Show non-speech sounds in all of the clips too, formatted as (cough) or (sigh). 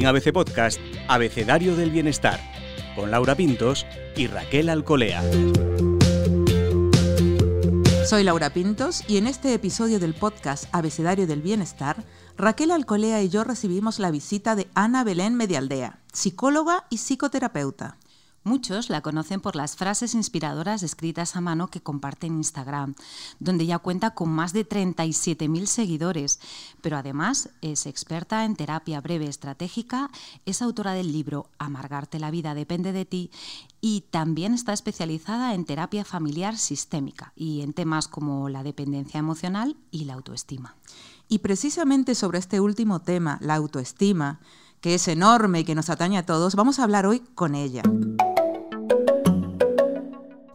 En ABC Podcast, Abecedario del Bienestar, con Laura Pintos y Raquel Alcolea. Soy Laura Pintos y en este episodio del podcast Abecedario del Bienestar, Raquel Alcolea y yo recibimos la visita de Ana Belén Medialdea, psicóloga y psicoterapeuta. Muchos la conocen por las frases inspiradoras escritas a mano que comparte en Instagram, donde ya cuenta con más de 37.000 seguidores, pero además es experta en terapia breve estratégica, es autora del libro Amargarte la vida depende de ti y también está especializada en terapia familiar sistémica y en temas como la dependencia emocional y la autoestima. Y precisamente sobre este último tema, la autoestima, que es enorme y que nos atañe a todos, vamos a hablar hoy con ella.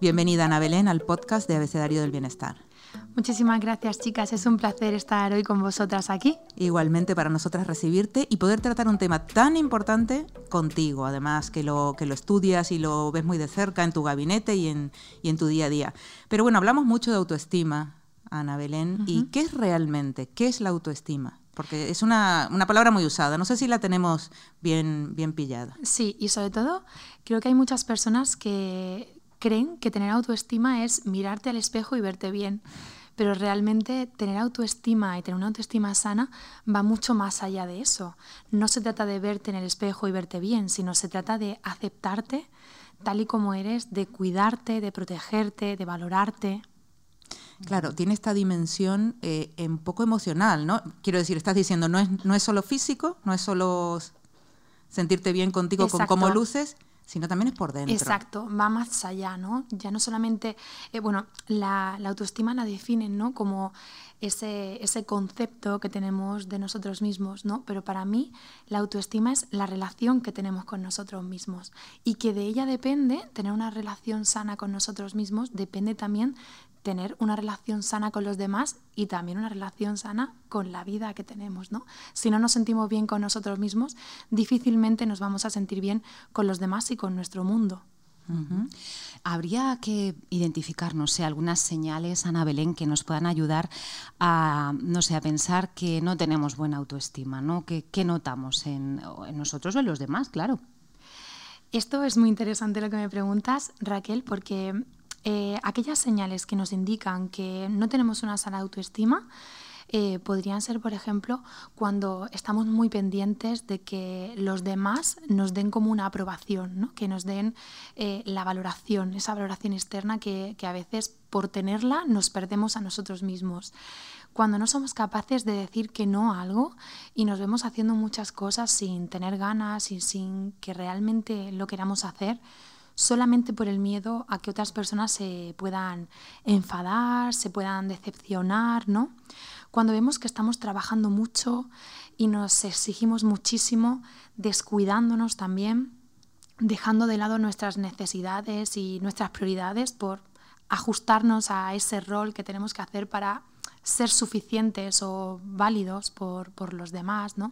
Bienvenida Ana Belén al podcast de Abecedario del Bienestar. Muchísimas gracias chicas, es un placer estar hoy con vosotras aquí. Igualmente para nosotras recibirte y poder tratar un tema tan importante contigo, además que lo, que lo estudias y lo ves muy de cerca en tu gabinete y en, y en tu día a día. Pero bueno, hablamos mucho de autoestima, Ana Belén, ¿y qué es realmente? ¿Qué es la autoestima? Porque es una, una, palabra muy usada, no sé si la tenemos bien, bien pillada. Sí, y sobre todo creo que hay muchas personas que creen que tener autoestima es mirarte al espejo y verte bien. Pero realmente tener autoestima y tener una autoestima sana va mucho más allá de eso. No se trata de verte en el espejo y verte bien, sino se trata de aceptarte tal y como eres, de cuidarte, de protegerte, de valorarte. Claro, tiene esta dimensión eh, un poco emocional, ¿no? Quiero decir, estás diciendo, no es, no es solo físico, no es solo sentirte bien contigo con cómo luces, sino también es por dentro. Exacto, va más allá, ¿no? Ya no solamente, eh, bueno, la, autoestima la definen, ¿no? Como ese, ese concepto que tenemos de nosotros mismos, ¿no? Pero para mí la autoestima es la relación que tenemos con nosotros mismos y que de ella depende, tener una relación sana con nosotros mismos, depende también tener una relación sana con los demás y también una relación sana con la vida que tenemos, ¿no? Si no nos sentimos bien con nosotros mismos, difícilmente nos vamos a sentir bien con los demás y con nuestro mundo. Habría que identificar, no sé, algunas señales, Ana Belén, que nos puedan ayudar a, no sé, a pensar que no tenemos buena autoestima, ¿no? ¿Qué, notamos en, en nosotros o en los demás, claro? Esto es muy interesante lo que me preguntas, Raquel, porque eh, aquellas señales que nos indican que no tenemos una sana autoestima eh, podrían ser, por ejemplo, cuando estamos muy pendientes de que los demás nos den como una aprobación, que nos den eh, la valoración, esa valoración externa que, que a veces por tenerla nos perdemos a nosotros mismos. Cuando no somos capaces de decir que no a algo y nos vemos haciendo muchas cosas sin tener ganas y sin que realmente lo queramos hacer, solamente por el miedo a que otras personas se puedan enfadar, se puedan decepcionar, ¿no? Cuando vemos que estamos trabajando mucho y nos exigimos muchísimo, descuidándonos también, dejando de lado nuestras necesidades y nuestras prioridades por ajustarnos a ese rol que tenemos que hacer para ser suficientes o válidos por, por los demás, ¿no?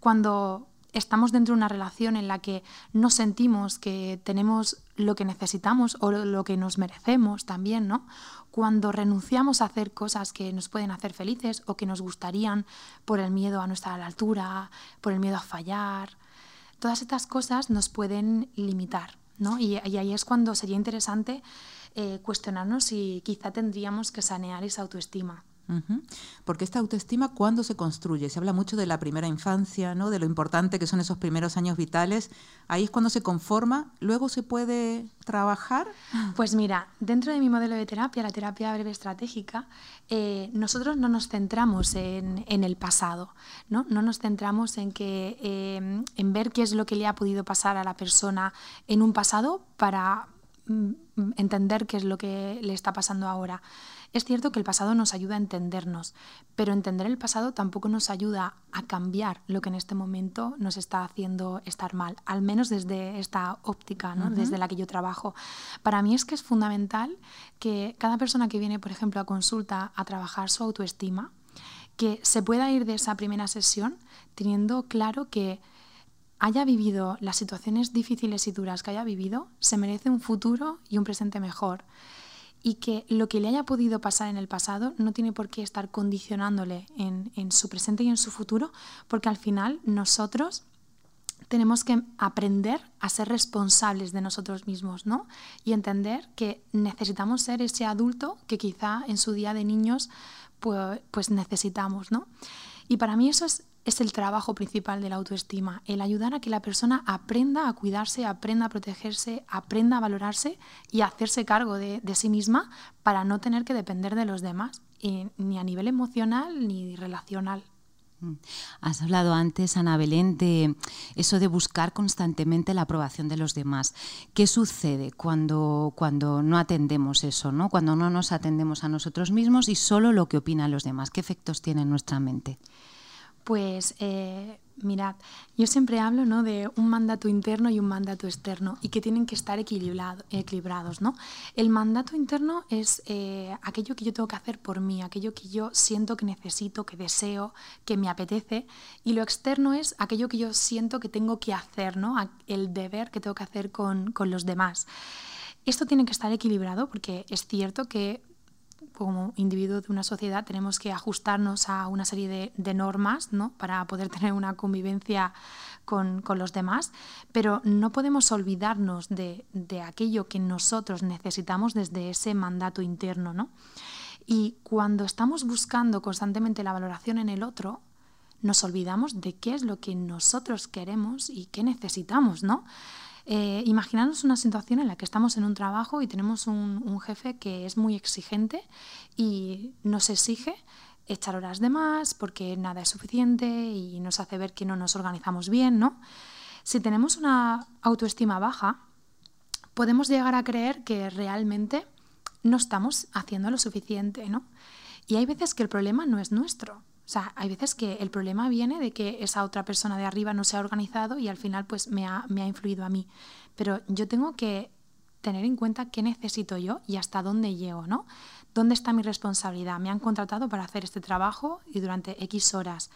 Cuando estamos dentro de una relación en la que no sentimos que tenemos lo que necesitamos o lo que nos merecemos también, ¿no? Cuando renunciamos a hacer cosas que nos pueden hacer felices o que nos gustarían por el miedo a no estar a la altura, por el miedo a fallar, todas estas cosas nos pueden limitar, ¿no? Y, ahí es cuando sería interesante eh, cuestionarnos si quizá tendríamos que sanear esa autoestima. Porque esta autoestima, ¿cuándo se construye? Se habla mucho de la primera infancia, ¿no? de lo importante que son esos primeros años vitales. Ahí es cuando se conforma, luego se puede trabajar. Pues mira, dentro de mi modelo de terapia, la terapia breve estratégica, eh, nosotros no nos centramos en, el pasado, ¿no? no nos centramos en, que, eh, en ver qué es lo que le ha podido pasar a la persona en un pasado para mm, entender qué es lo que le está pasando ahora. Es cierto que el pasado nos ayuda a entendernos, pero entender el pasado tampoco nos ayuda a cambiar lo que en este momento nos está haciendo estar mal, al menos desde esta óptica, ¿no? desde la que yo trabajo. Para mí es que es fundamental que cada persona que viene, por ejemplo, a consulta a trabajar su autoestima, que se pueda ir de esa primera sesión teniendo claro que haya vivido las situaciones difíciles y duras que haya vivido, se merece un futuro y un presente mejor y que lo que le haya podido pasar en el pasado no tiene por qué estar condicionándole en, su presente y en su futuro, porque al final nosotros tenemos que aprender a ser responsables de nosotros mismos, ¿no? Y entender que necesitamos ser ese adulto que quizá en su día de niños pues, pues necesitamos, ¿no? Y para mí eso es, es el trabajo principal de la autoestima, el ayudar a que la persona aprenda a cuidarse, aprenda a protegerse, aprenda a valorarse y a hacerse cargo de, de sí misma para no tener que depender de los demás, ni a nivel emocional ni relacional. Mm. Has hablado antes, Ana Belén, de eso de buscar constantemente la aprobación de los demás. ¿Qué sucede cuando, cuando no atendemos eso, ¿no? cuando no nos atendemos a nosotros mismos y solo lo que opinan los demás? ¿Qué efectos tiene en nuestra mente? Pues eh, mirad, yo siempre hablo ¿no? de un mandato interno y un mandato externo y que tienen que estar equilibrados. ¿no? El mandato interno es eh, aquello que yo tengo que hacer por mí, aquello que yo siento que necesito, que deseo, que me apetece. Y lo externo es aquello que yo siento que tengo que hacer, ¿no? el deber que tengo que hacer con, con los demás. Esto tiene que estar equilibrado porque es cierto que como individuo de una sociedad tenemos que ajustarnos a una serie de, normas ¿no? para poder (laughs) tener una convivencia con, los demás, pero no podemos olvidarnos de, aquello que nosotros necesitamos desde ese mandato interno. ¿no? Y cuando estamos buscando constantemente la valoración en el otro, nos olvidamos de qué es lo que nosotros queremos y qué necesitamos, ¿no? Eh, una situación en la que estamos en un trabajo y tenemos un, jefe que es muy exigente y nos exige echar horas de más porque nada es suficiente y nos hace ver que no nos organizamos bien, ¿no? Si tenemos una autoestima baja, podemos llegar a creer que realmente no estamos haciendo lo suficiente, ¿no? Y hay veces que el problema no es nuestro, o sea, hay veces que el problema viene de que esa otra persona de arriba no se ha organizado y al final pues me ha, me ha influido a mí. Pero yo tengo que tener en cuenta qué necesito yo y hasta dónde llego, ¿no? ¿Dónde está mi responsabilidad? Me han contratado para hacer este trabajo y durante X horas.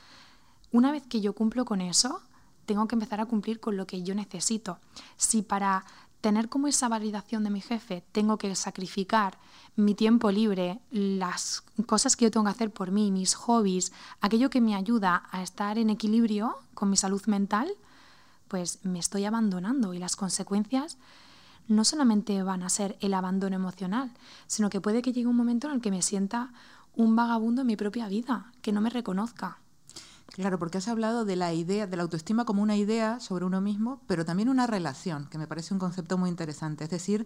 Una vez que yo cumplo con eso, tengo que empezar a cumplir con lo que yo necesito. Si para tener como esa validación de mi jefe, tengo que sacrificar mi tiempo libre, las cosas que yo tengo que hacer por mí, mis hobbies, aquello que me ayuda a estar en equilibrio con mi salud mental, pues me estoy abandonando y las consecuencias no solamente van a ser el abandono emocional, sino que puede que llegue un momento en el que me sienta un vagabundo en mi propia vida, que no me reconozca. Claro, porque has hablado de la idea, de la autoestima como una idea sobre uno mismo, pero también una relación, que me parece un concepto muy interesante. Es decir,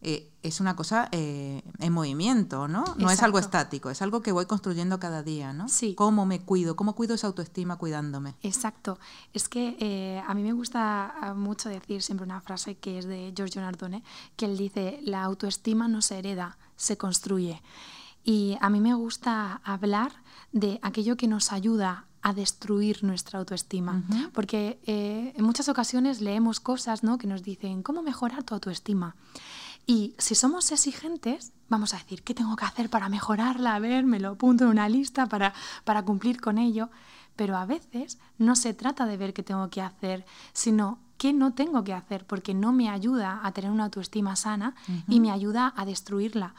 eh, es una cosa eh, en movimiento, ¿no? No es algo estático, es algo que voy construyendo cada día, ¿no? Sí. ¿Cómo me cuido? ¿Cómo cuido esa autoestima cuidándome? Exacto. Es que eh, a mí me gusta mucho decir siempre una frase que es de Giorgio Nardone, que él dice, la autoestima no se hereda, se construye. Y a mí me gusta hablar de aquello que nos ayuda a destruir nuestra autoestima. Porque eh, en muchas ocasiones leemos cosas ¿no? que nos dicen, ¿cómo mejorar tu autoestima? Y si somos exigentes, vamos a decir, ¿qué tengo que hacer para mejorarla? A ver, me lo apunto en una lista para, para cumplir con ello. Pero a veces no se trata de ver qué tengo que hacer, sino qué no tengo que hacer, porque no me ayuda a tener una autoestima sana y me ayuda a destruirla.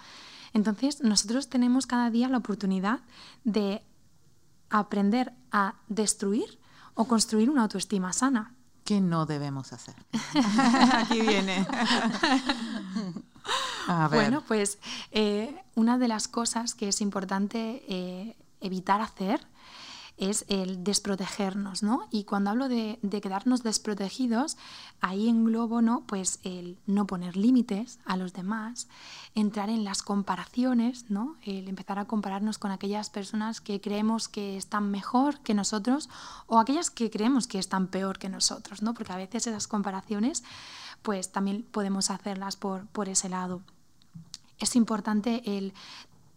Entonces, nosotros tenemos cada día la oportunidad de aprender a destruir o construir una autoestima sana. ¿Qué no debemos hacer? (laughs) Aquí viene. Bueno, pues eh, una de las cosas que es importante eh, evitar hacer es el desprotegernos, ¿no? Y cuando hablo de, quedarnos desprotegidos, ahí englobo, ¿no? Pues el no poner límites a los demás, entrar en las comparaciones, ¿no? El empezar a compararnos con aquellas personas que creemos que están mejor que nosotros o aquellas que creemos que están peor que nosotros, ¿no? Porque a veces esas comparaciones, pues también podemos hacerlas por, por ese lado es importante el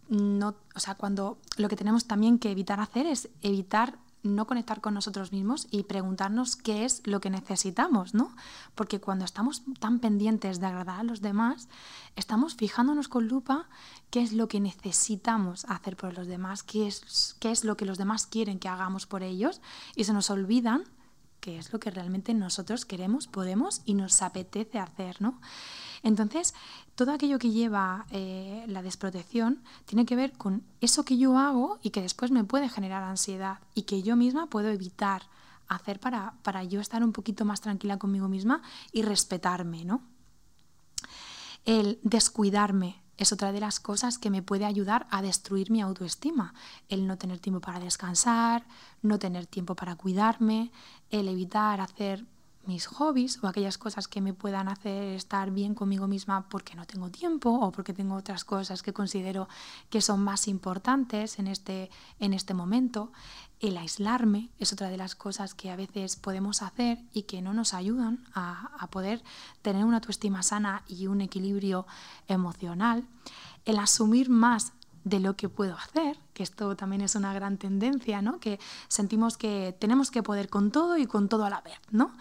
no, o sea, cuando lo que tenemos también que evitar hacer es evitar no conectar con nosotros mismos y preguntarnos qué es lo que necesitamos, ¿no? Porque cuando estamos tan pendientes de agradar a los demás, estamos fijándonos con lupa qué es lo que necesitamos hacer por los demás, qué es, qué es lo que los demás quieren que hagamos por ellos y se nos olvidan qué es lo que realmente nosotros queremos, podemos y nos apetece hacer, ¿no? Entonces, todo aquello que lleva eh, la desprotección tiene que ver con eso que yo hago y que después me puede generar ansiedad y que yo misma puedo evitar hacer para, para yo estar un poquito más tranquila conmigo misma y respetarme, ¿no? El descuidarme es otra de las cosas que me puede ayudar a destruir mi autoestima. El no tener tiempo para descansar, no tener tiempo para cuidarme, el evitar hacer mis hobbies o aquellas cosas que me puedan hacer estar bien conmigo misma porque no tengo tiempo o porque tengo otras cosas que considero que son más importantes en este, en este momento. El aislarme es otra de las cosas que a veces podemos hacer y que no nos ayudan a, a poder tener una autoestima sana y un equilibrio emocional. El asumir más de lo que puedo hacer, que esto también es una gran tendencia, ¿no? Que sentimos que tenemos que poder con todo y con todo a la vez, ¿no?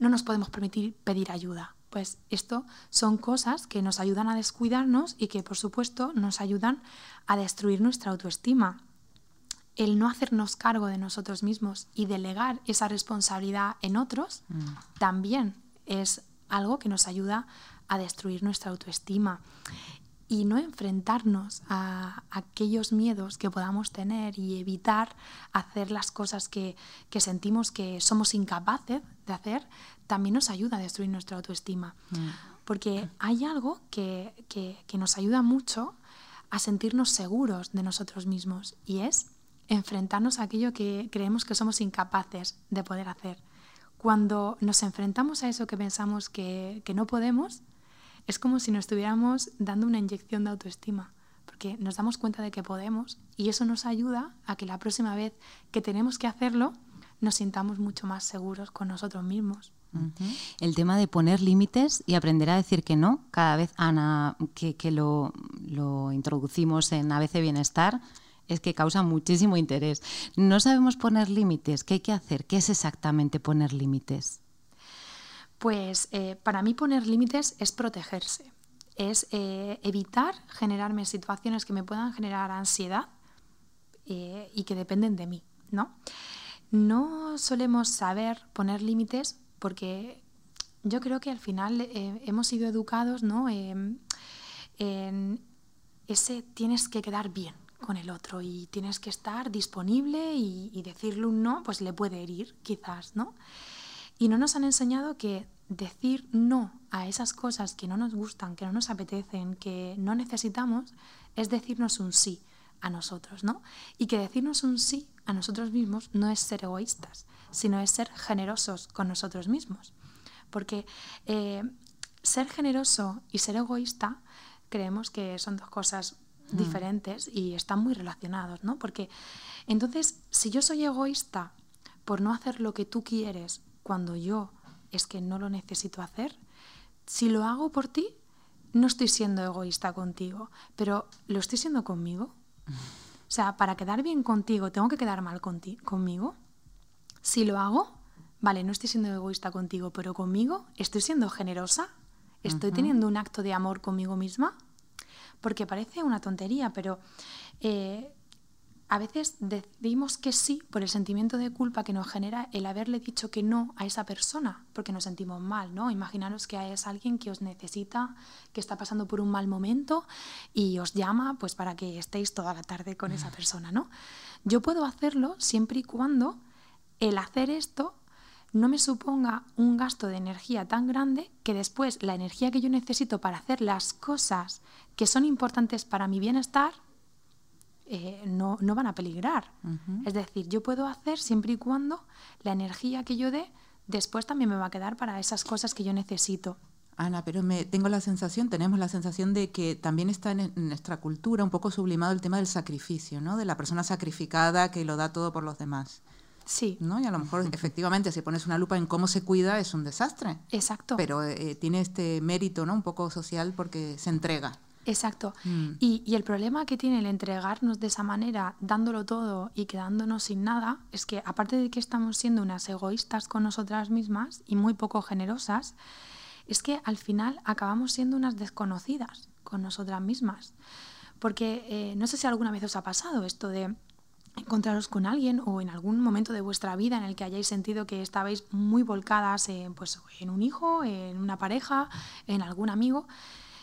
no nos podemos permitir pedir ayuda. Pues esto son cosas que nos ayudan a descuidarnos y que por supuesto nos ayudan a destruir nuestra autoestima. El no hacernos cargo de nosotros mismos y delegar esa responsabilidad en otros mm. también es algo que nos ayuda a destruir nuestra autoestima y no enfrentarnos a aquellos miedos que podamos tener y evitar hacer las cosas que, sentimos que somos incapaces de hacer, también nos ayuda a destruir nuestra autoestima. Mm. Porque hay algo que, que nos ayuda mucho a sentirnos seguros de nosotros mismos y es enfrentarnos a aquello que creemos que somos incapaces de poder hacer. Cuando nos enfrentamos a eso que pensamos que, que no podemos, es como si nos estuviéramos dando una inyección de autoestima, porque nos damos cuenta de que podemos y eso nos ayuda a que la próxima vez que tenemos que hacerlo nos sintamos mucho más seguros con nosotros mismos. El tema de poner límites y aprender a decir que no, cada vez, Ana, que, lo, lo, introducimos en ABC Bienestar, es que causa muchísimo interés. No sabemos poner límites, ¿qué hay que hacer? ¿Qué es exactamente poner límites? Pues eh, para mí poner límites es protegerse, es eh, evitar generarme situaciones que me puedan generar ansiedad eh, y que dependen de mí, ¿no? No solemos saber poner límites porque yo creo que al final hemos sido educados ¿no? en ese tienes que quedar bien con el otro y tienes que estar disponible y, decirle un no, pues le puede herir quizás, ¿no? Y no nos han enseñado que decir no a esas cosas que no nos gustan, que no nos apetecen, que no necesitamos, es decirnos un sí a nosotros, ¿no? Y que decirnos un sí a nosotros mismos no es ser egoístas, sino es ser generosos con nosotros mismos. Porque eh, ser generoso y ser egoísta creemos que son dos cosas mm. diferentes y están muy relacionados, ¿no? Porque entonces, si yo soy egoísta por no hacer lo que tú quieres cuando yo es que no lo necesito hacer, si lo hago por ti, no estoy siendo egoísta contigo, pero ¿lo estoy siendo conmigo? O sea, para quedar bien contigo, ¿tengo que quedar mal conmigo? Si lo hago, vale, no estoy siendo egoísta contigo, pero conmigo estoy siendo generosa, estoy teniendo un acto de amor conmigo misma, porque parece una tontería, pero eh, a veces decimos que sí por el sentimiento de culpa que nos genera el haberle dicho que no a esa persona, porque nos sentimos mal, ¿no? Imaginaros que es alguien que os necesita, que está pasando por un mal momento y os llama pues para que estéis toda la tarde con esa persona, ¿no? Yo puedo hacerlo siempre y cuando el hacer esto no me suponga un gasto de energía tan grande que después la energía que yo necesito para hacer las cosas que son importantes para mi bienestar eh, no, van a peligrar. Es decir, yo puedo hacer siempre y cuando la energía que yo dé después también me va a quedar para esas cosas que yo necesito. Ana, pero me, tengo la sensación, tenemos la sensación de que también está en, nuestra cultura un poco sublimado el tema del sacrificio, ¿no? De la persona sacrificada que lo da todo por los demás. Sí. ¿no? Y a lo mejor, efectivamente, si pones una lupa en cómo se cuida, es un desastre. Exacto. Pero eh, tiene este mérito, ¿no? Un poco social porque se entrega. Exacto. Mm. Y, el problema que tiene el entregarnos de esa manera, dándolo todo y quedándonos sin nada, es que aparte de que estamos siendo unas egoístas con nosotras mismas y muy poco generosas, es que al final acabamos siendo unas desconocidas con nosotras mismas. Porque eh, no sé si alguna vez os ha pasado esto de encontraros con alguien o en algún momento de vuestra vida en el que hayáis sentido que estabais muy volcadas en, pues, en un hijo, en una pareja, en algún amigo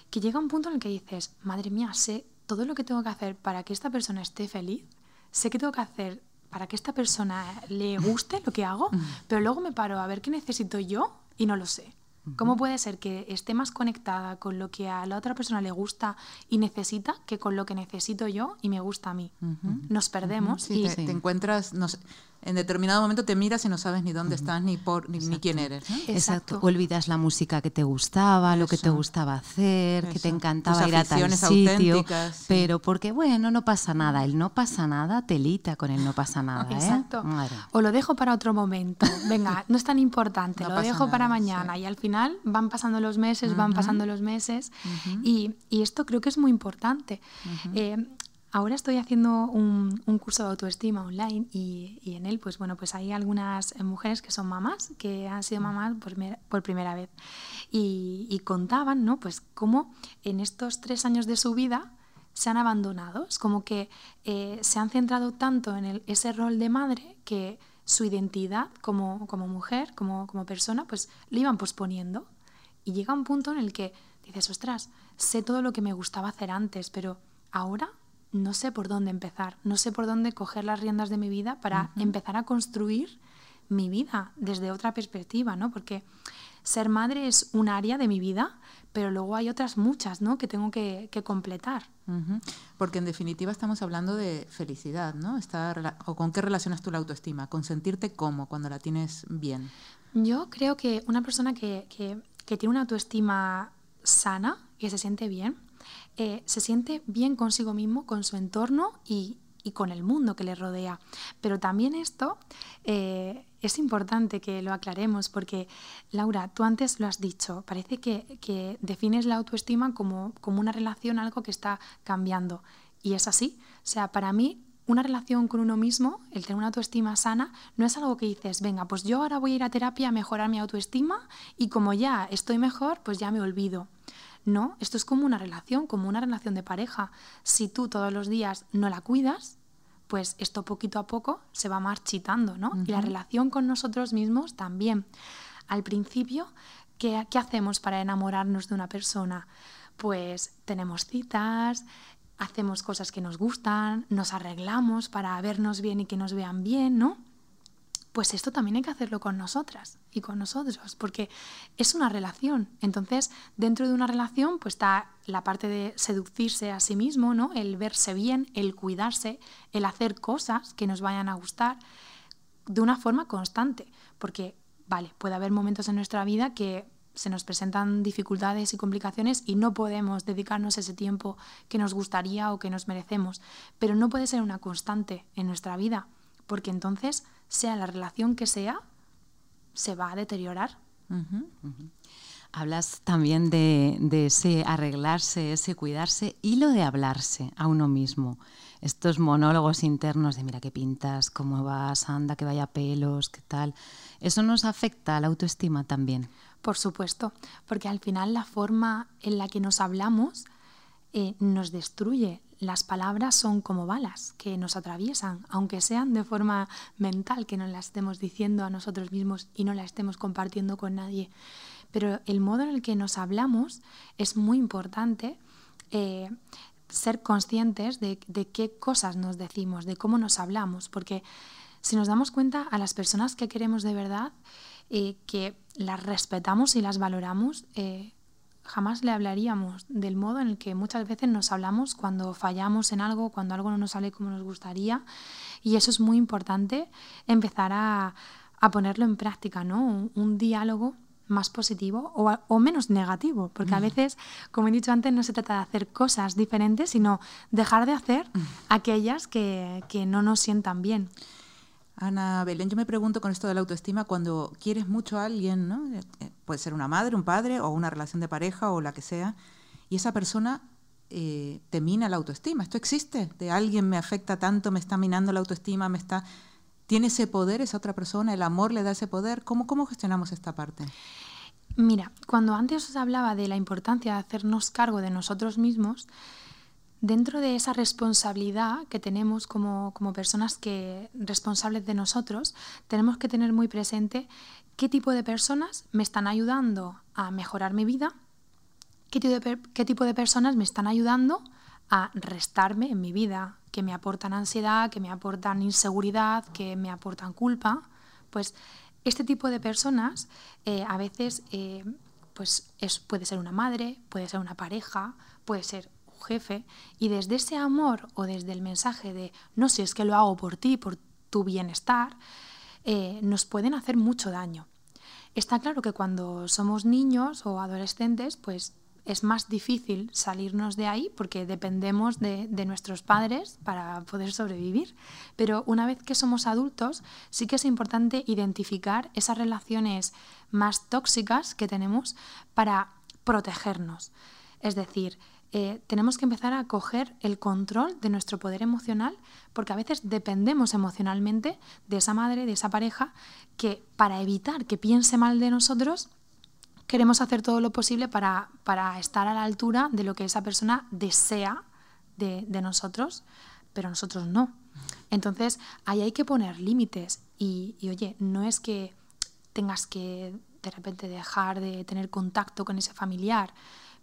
que llega un punto en el que dices, madre mía, sé todo lo que tengo que hacer para que esta persona esté feliz, sé que tengo que hacer para que esta persona le guste lo que hago, (laughs) pero luego me paro a ver qué necesito yo y no lo sé. ¿Cómo puede ser que esté más conectada con lo que a la otra persona le gusta y necesita que con lo que necesito yo y me gusta a mí? Nos perdemos y te, encuentras, en determinado momento te miras y no sabes ni dónde estás ni por ni, quién eres. Exacto. Olvidas la música que te gustaba, lo que te gustaba hacer, que te encantaba ir a tal sitio, pero porque bueno, no pasa nada, el no pasa nada telita con el no pasa nada, ¿eh? Exacto. O lo dejo para otro momento. Venga, (laughs) no es tan importante, lo dejo para mañana y al final van pasando los meses, van pasando los meses y, y, esto creo que es muy importante. Ahora estoy haciendo un, curso de autoestima online y, en él, pues bueno, pues hay algunas mujeres que son mamás, que han sido mamás por, primera vez. Y, contaban, ¿no? Pues cómo en estos tres años de su vida se han abandonado. Es como que eh, se han centrado tanto en ese rol de madre que su identidad como, mujer, como, como persona, pues lo iban posponiendo. Y llega un punto en el que dices, ostras, sé todo lo que me gustaba hacer antes, pero ahora no sé por dónde empezar, no sé por dónde coger las riendas de mi vida para empezar a construir mi vida desde otra perspectiva, ¿no? Porque ser madre es un área de mi vida, pero luego hay otras muchas, ¿no? Que tengo que, completar. Porque en definitiva estamos hablando de felicidad, ¿no? ¿O con qué relacionas tú la autoestima? ¿Con sentirte cómo cuando la tienes bien? Yo creo que una persona que, que tiene una autoestima sana, que se siente bien, eh, se siente bien consigo mismo, con su entorno y, con el mundo que le rodea. Pero también esto eh, es importante que lo aclaremos porque, Laura, tú antes lo has dicho, parece que, defines la autoestima como, como una relación, algo que está cambiando. Y es así. O sea, para mí una relación con uno mismo, el tener una autoestima sana, no es algo que dices, venga, pues yo ahora voy a ir a terapia a mejorar mi autoestima y como ya estoy mejor, pues ya me olvido. No, esto es como una relación, como una relación de pareja. Si tú todos los días no la cuidas, pues esto poquito a poco se va marchitando, ¿no? Y la relación con nosotros mismos también. Al principio, ¿qué, ¿qué hacemos para enamorarnos de una persona? Pues tenemos citas, hacemos cosas que nos gustan, nos arreglamos para vernos bien y que nos vean bien, ¿no? Pues esto también hay que hacerlo con nosotras y con nosotros, porque es una relación. Entonces, dentro de una relación, pues está la parte de seducirse a sí mismo, ¿no? El verse bien, el cuidarse, el hacer cosas que nos vayan a gustar de una forma constante, porque, vale, puede haber momentos en nuestra vida que se nos presentan dificultades y complicaciones y no podemos dedicarnos ese tiempo que nos gustaría o que nos merecemos, pero no puede ser una constante en nuestra vida, porque entonces sea la relación que sea, se va a deteriorar. Hablas también de, ese arreglarse, ese cuidarse y lo de hablarse a uno mismo. Estos monólogos internos de mira qué pintas, cómo vas, anda, que vaya pelos, qué tal. ¿Eso nos afecta a la autoestima también? Por supuesto, porque al final la forma en la que nos hablamos nos destruye las palabras son como balas que nos atraviesan, aunque sean de forma mental, que no las estemos diciendo a nosotros mismos y no las estemos compartiendo con nadie. Pero el modo en el que nos hablamos es muy importante. Eh, ser conscientes de, qué cosas nos decimos, de cómo nos hablamos, porque si nos damos cuenta a las personas que queremos de verdad, eh, que las respetamos y las valoramos, eh, jamás le hablaríamos del modo en el que muchas veces nos hablamos cuando fallamos en algo, cuando algo no nos sale como nos gustaría. Y eso es muy importante, empezar a, ponerlo en práctica, ¿no? Un, diálogo más positivo o, menos negativo, porque a veces, como he dicho antes, no se trata de hacer cosas diferentes, sino dejar de hacer aquellas que, que no nos sientan bien. Ana Belén, yo me pregunto con esto de la autoestima, cuando quieres mucho a alguien, ¿no? Eh, eh, puede ser una madre, un padre o una relación de pareja o la que sea, y esa persona eh, te mina la autoestima. ¿Esto existe? ¿De alguien me afecta tanto, me está minando la autoestima, me está... ¿Tiene ese poder esa otra persona? ¿El amor le da ese poder? ¿Cómo, cómo gestionamos esta parte? Mira, cuando antes os hablaba de la importancia de hacernos cargo de nosotros mismos, dentro de esa responsabilidad que tenemos como, personas que, responsables de nosotros, tenemos que tener muy presente qué tipo de personas me están ayudando a mejorar mi vida, qué tipo de, qué tipo de personas me están ayudando a restarme en mi vida, que me aportan ansiedad, que me aportan inseguridad, que me aportan culpa, pues este tipo de personas eh, a veces eh, pues es, puede ser una madre, puede ser una pareja, puede ser jefe, y desde ese amor o desde el mensaje de no sé, es que lo hago por ti, por tu bienestar, eh, nos pueden hacer mucho daño. Está claro que cuando somos niños o adolescentes, pues es más difícil salirnos de ahí porque dependemos de, nuestros padres para poder sobrevivir. Pero una vez que somos adultos, sí que es importante identificar esas relaciones más tóxicas que tenemos para protegernos. Es decir, eh, tenemos que empezar a coger el control de nuestro poder emocional porque a veces dependemos emocionalmente de esa madre, de esa pareja, que para evitar que piense mal de nosotros, queremos hacer todo lo posible para, estar a la altura de lo que esa persona desea de, nosotros, pero nosotros no. Entonces, ahí hay que poner límites y, oye, no es que tengas que de repente dejar de tener contacto con ese familiar,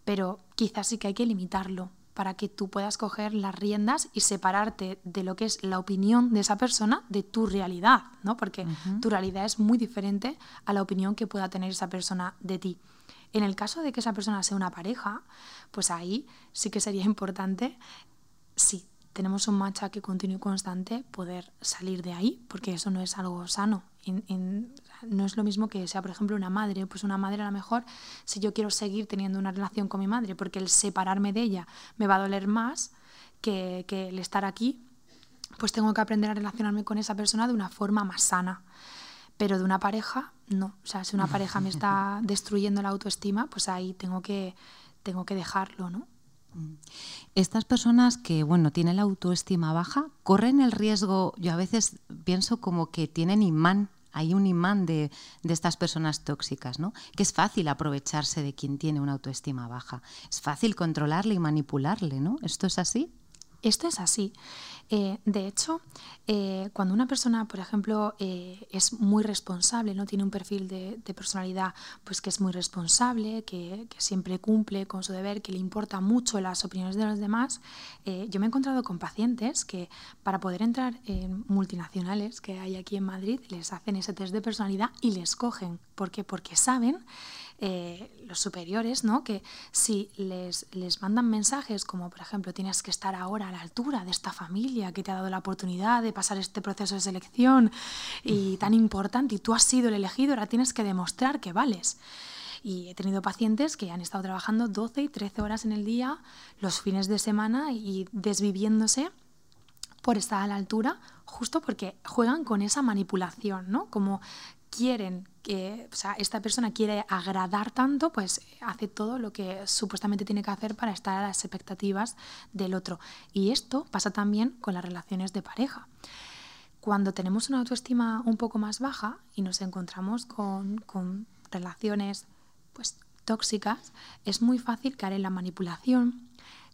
pero quizás sí que hay que limitarlo para que tú puedas coger las riendas y separarte de lo que es la opinión de esa persona de tu realidad, ¿no? Porque tu realidad es muy diferente a la opinión que pueda tener esa persona de ti. En el caso de que esa persona sea una pareja, pues ahí sí que sería (laughs) importante, si tenemos un machaque continuo y constante, poder salir de ahí, porque eso no es algo sano no es lo mismo que sea, por ejemplo, una madre. Pues una madre a lo mejor, si yo quiero seguir teniendo una relación con mi madre, porque el separarme de ella me va a doler más que, el estar aquí, pues tengo que aprender a relacionarme con esa persona de una forma más sana. Pero de una pareja, no. O sea, si una pareja me está (laughs) destruyendo la autoestima, pues ahí tengo que, tengo que dejarlo, ¿no? Mm. Estas personas que, bueno, tienen la autoestima baja, corren el riesgo, yo a veces pienso como que tienen imán hay un imán de, estas personas tóxicas, ¿no? Que es fácil aprovecharse de quien tiene una autoestima baja. Es fácil controlarle y manipularle, ¿no? ¿Esto es así? Esto es así. Eh, de hecho, eh, cuando una persona, por ejemplo, eh, es muy responsable, no tiene un perfil de, personalidad pues que es muy responsable, que, siempre cumple con su deber, que le importa mucho las opiniones de los demás, yo me he encontrado con pacientes que para poder entrar en multinacionales que hay aquí en Madrid les hacen ese test de personalidad y les cogen. ¿Por qué? Porque saben los superiores, ¿no? que si les, les mandan mensajes como, por ejemplo, tienes que estar ahora la altura de esta familia que te ha dado la oportunidad de pasar este proceso de selección y tan importante, y tú has sido el elegido, ahora tienes que demostrar que vales. Y he tenido pacientes que han estado trabajando 12 y 13 horas en el día, los fines de semana y desviviéndose por estar a la altura, justo porque juegan con esa manipulación, ¿no? Como quieren que, esta persona quiere agradar tanto, pues hace todo lo que supuestamente tiene que hacer para estar a las expectativas del otro. Y esto pasa también con las relaciones de pareja. Cuando tenemos una autoestima un poco más baja y nos encontramos con, con relaciones pues, tóxicas, es muy fácil caer en la manipulación,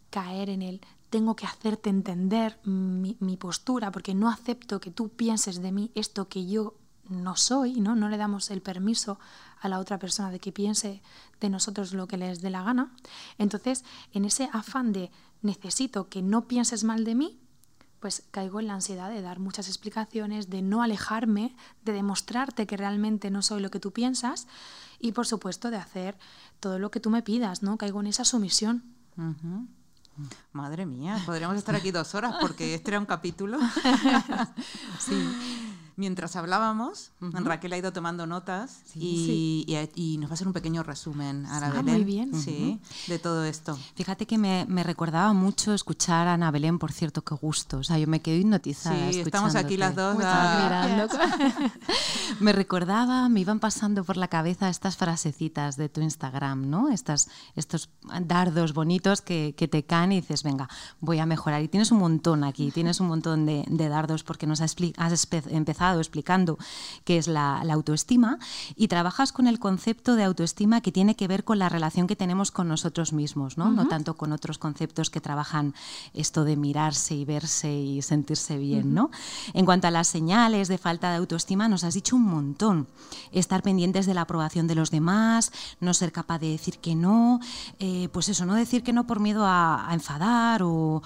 caer en el tengo que hacerte entender mi, postura porque no acepto que tú pienses de mí esto que yo no soy, ¿no? No le damos el permiso a la otra persona de que piense de nosotros lo que les dé la gana. Entonces, en ese afán de necesito que no pienses mal de mí, pues caigo en la ansiedad de dar muchas explicaciones, de no alejarme, de demostrarte que realmente no soy lo que tú piensas y por supuesto de hacer todo lo que tú me pidas, ¿no? Caigo en esa sumisión. Madre mía, podríamos estar aquí dos horas porque este era un capítulo. (laughs) sí. Mientras hablábamos, Raquel ha ido tomando notas y, nos va a hacer un pequeño resumen, Ana ah, Belén. Muy bien. Sí, de todo esto. Fíjate que me, recordaba mucho escuchar a Ana Belén, por cierto, qué gusto. O sea, yo me quedé hipnotizada. Sí, estamos aquí las dos. (laughs) (laughs) me recordaba, me iban pasando por la cabeza estas frasecitas de tu Instagram, ¿no? Estas, estos dardos bonitos que, te caen y dices, venga, voy a mejorar. Y tienes un montón aquí, tienes un montón de, dardos porque nos has, has empezado empezado explicando qué es la, autoestima y trabajas con el concepto de autoestima que tiene que ver con la relación que tenemos con nosotros mismos, ¿no? no tanto con otros conceptos que trabajan esto de mirarse y verse y sentirse bien. ¿no? En cuanto a las señales de falta de autoestima, nos has dicho un montón. Estar pendientes de la aprobación de los demás, no ser capaz de decir que no, eh, pues eso, no decir que no por miedo a, enfadar o,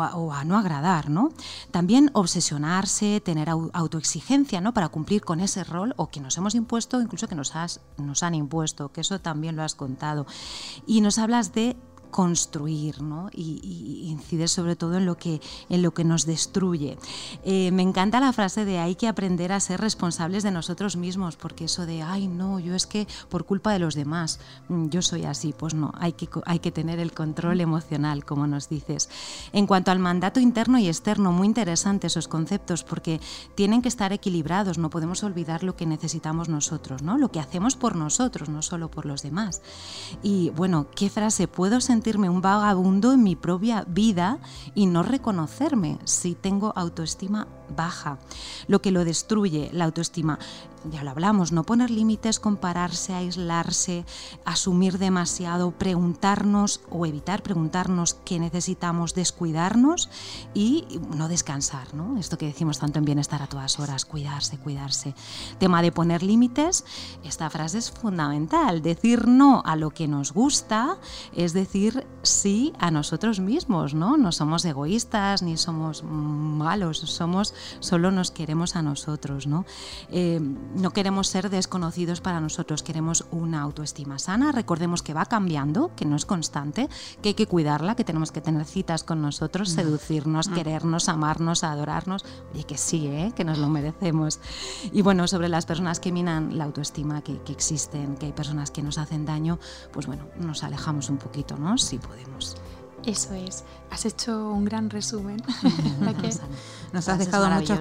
a, no agradar, ¿no? También obsesionarse, tener autoexigencia, ¿no? Para cumplir con ese rol o que nos hemos impuesto, incluso que nos, has, nos han impuesto, que eso también lo has contado. Y nos hablas de construir ¿no? y, incide sobre todo en lo que, en lo que nos destruye. Eh, me encanta la frase de hay que aprender a ser responsables de nosotros mismos, porque eso de, ay, no, yo es que por culpa de los demás, mm, yo soy así, pues no, hay que, hay que tener el control emocional, como nos dices. En cuanto al mandato interno y externo, muy interesantes esos conceptos, porque tienen que estar equilibrados, no podemos olvidar lo que necesitamos nosotros, ¿no? lo que hacemos por nosotros, no solo por los demás. Y bueno, ¿qué frase puedo sentir? Sentirme un vagabundo en mi propia vida y no reconocerme. Si tengo autoestima baja. Lo que lo destruye, la autoestima, ya lo hablamos, no poner límites, compararse, aislarse, asumir demasiado, preguntarnos o evitar preguntarnos qué necesitamos, descuidarnos y no descansar, ¿no? Esto que decimos tanto en bienestar a todas horas, cuidarse, cuidarse. Tema de poner límites, esta frase es fundamental, decir no a lo que nos gusta es decir sí a nosotros mismos, ¿no? No somos egoístas ni somos malos, somos solo nos queremos a nosotros, ¿no? Eh, no queremos ser desconocidos para nosotros, queremos una autoestima sana. Recordemos que va cambiando, que no es constante, que hay que cuidarla, que tenemos que tener citas con nosotros, mm. seducirnos, mm. querernos, amarnos, adorarnos. y que sí, ¿eh? que nos lo merecemos. Y bueno, sobre las personas que minan la autoestima, que, que existen, que hay personas que nos hacen daño, pues bueno, nos alejamos un poquito, ¿no? Si podemos. Eso es. Has hecho un gran resumen. (laughs) Nos has dejado muchos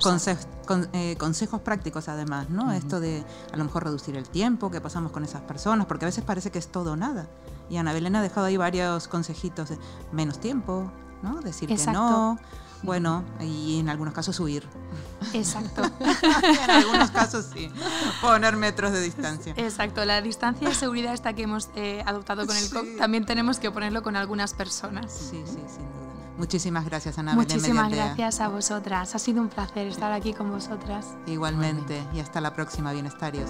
eh, consejos, prácticos además, ¿no? Esto de a lo mejor reducir el tiempo que pasamos con esas personas, porque a veces parece que es todo o nada. Y Ana Belén ha dejado ahí varios consejitos de menos tiempo, ¿no? Decir que no. Bueno, y en algunos casos huir. Exacto. (laughs) en algunos casos sí. Poner metros de distancia. Exacto. La distancia de seguridad esta que hemos eh, adoptado con el COP también tenemos que ponerlo con algunas personas. Sí, sí, sin duda. Muchísimas gracias, Ana. Muchísimas gracias a vosotras. Ha sido un placer estar aquí con vosotras. Igualmente. Y hasta la próxima, bienestarios.